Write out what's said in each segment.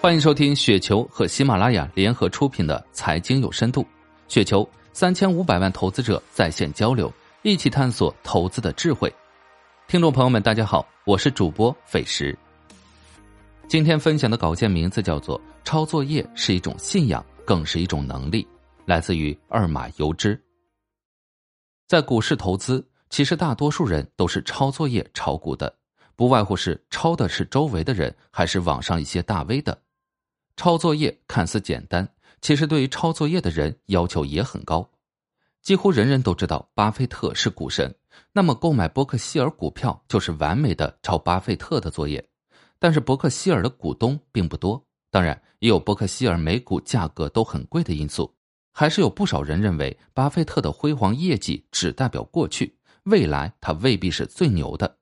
欢迎收听雪球和喜马拉雅联合出品的《财经有深度》，雪球三千五百万投资者在线交流，一起探索投资的智慧。听众朋友们，大家好，我是主播费时。今天分享的稿件名字叫做《抄作业是一种信仰，更是一种能力》，来自于二马游之。在股市投资，其实大多数人都是抄作业炒股的，不外乎是抄的是周围的人，还是网上一些大 V 的。抄作业看似简单，其实对于抄作业的人要求也很高。几乎人人都知道巴菲特是股神，那么购买伯克希尔股票就是完美的抄巴菲特的作业。但是伯克希尔的股东并不多，当然也有伯克希尔每股价格都很贵的因素。还是有不少人认为巴菲特的辉煌业绩只代表过去，未来他未必是最牛的。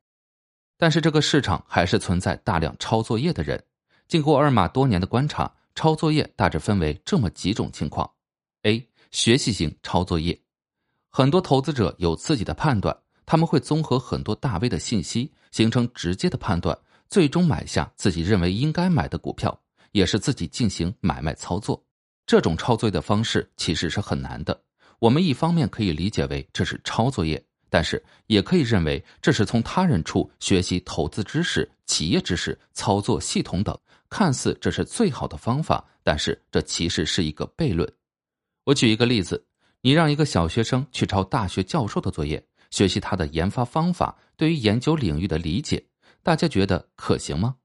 但是这个市场还是存在大量抄作业的人。经过二马多年的观察，抄作业大致分为这么几种情况：A. 学习型抄作业，很多投资者有自己的判断，他们会综合很多大 V 的信息，形成直接的判断，最终买下自己认为应该买的股票，也是自己进行买卖操作。这种抄作业的方式其实是很难的。我们一方面可以理解为这是抄作业。但是，也可以认为这是从他人处学习投资知识、企业知识、操作系统等，看似这是最好的方法，但是这其实是一个悖论。我举一个例子：你让一个小学生去抄大学教授的作业，学习他的研发方法，对于研究领域的理解，大家觉得可行吗？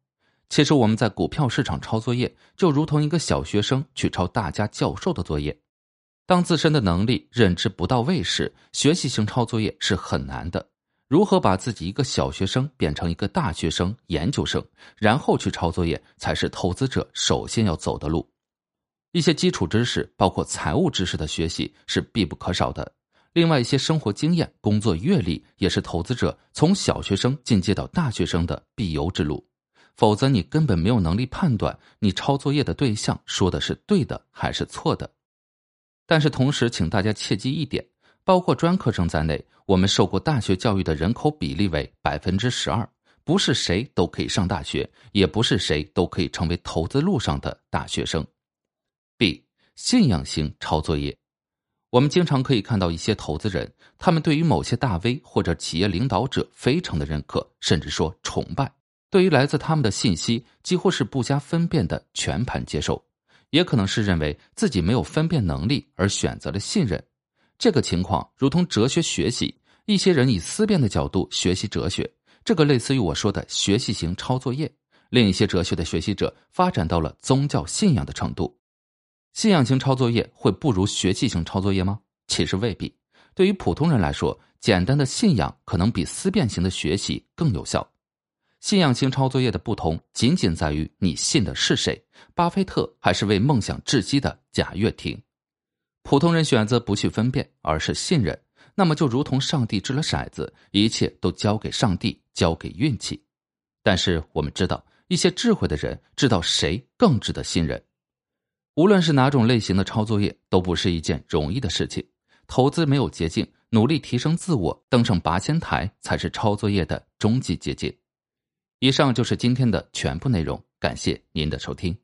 其实我们在股票市场抄作业，就如同一个小学生去抄大家教授的作业。当自身的能力认知不到位时，学习型抄作业是很难的。如何把自己一个小学生变成一个大学生、研究生，然后去抄作业，才是投资者首先要走的路。一些基础知识，包括财务知识的学习是必不可少的。另外，一些生活经验、工作阅历，也是投资者从小学生进阶到大学生的必由之路。否则，你根本没有能力判断你抄作业的对象说的是对的还是错的。但是同时，请大家切记一点：包括专科生在内，我们受过大学教育的人口比例为百分之十二，不是谁都可以上大学，也不是谁都可以成为投资路上的大学生。B 信仰型抄作业，我们经常可以看到一些投资人，他们对于某些大 V 或者企业领导者非常的认可，甚至说崇拜，对于来自他们的信息，几乎是不加分辨的全盘接受。也可能是认为自己没有分辨能力而选择了信任，这个情况如同哲学学习，一些人以思辨的角度学习哲学，这个类似于我说的学习型抄作业；另一些哲学的学习者发展到了宗教信仰的程度。信仰型抄作业会不如学习型抄作业吗？其实未必。对于普通人来说，简单的信仰可能比思辨型的学习更有效。信仰型抄作业的不同，仅仅在于你信的是谁，巴菲特还是为梦想窒息的贾跃亭。普通人选择不去分辨，而是信任，那么就如同上帝掷了骰子，一切都交给上帝，交给运气。但是我们知道，一些智慧的人知道谁更值得信任。无论是哪种类型的抄作业，都不是一件容易的事情。投资没有捷径，努力提升自我，登上拔尖台，才是抄作业的终极捷径。以上就是今天的全部内容，感谢您的收听。